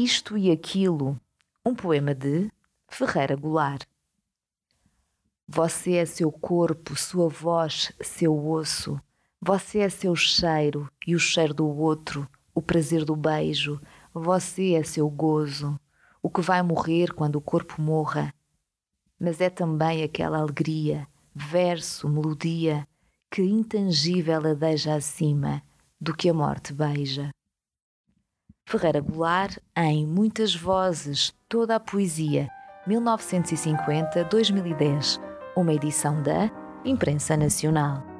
Isto e Aquilo, um poema de Ferreira Goulart. Você é seu corpo, sua voz, seu osso. Você é seu cheiro e o cheiro do outro, o prazer do beijo. Você é seu gozo, o que vai morrer quando o corpo morra. Mas é também aquela alegria, verso, melodia, que intangível adeja acima do que a morte beija. Ferreira Goulart em Muitas Vozes, toda a poesia, 1950-2010, uma edição da Imprensa Nacional.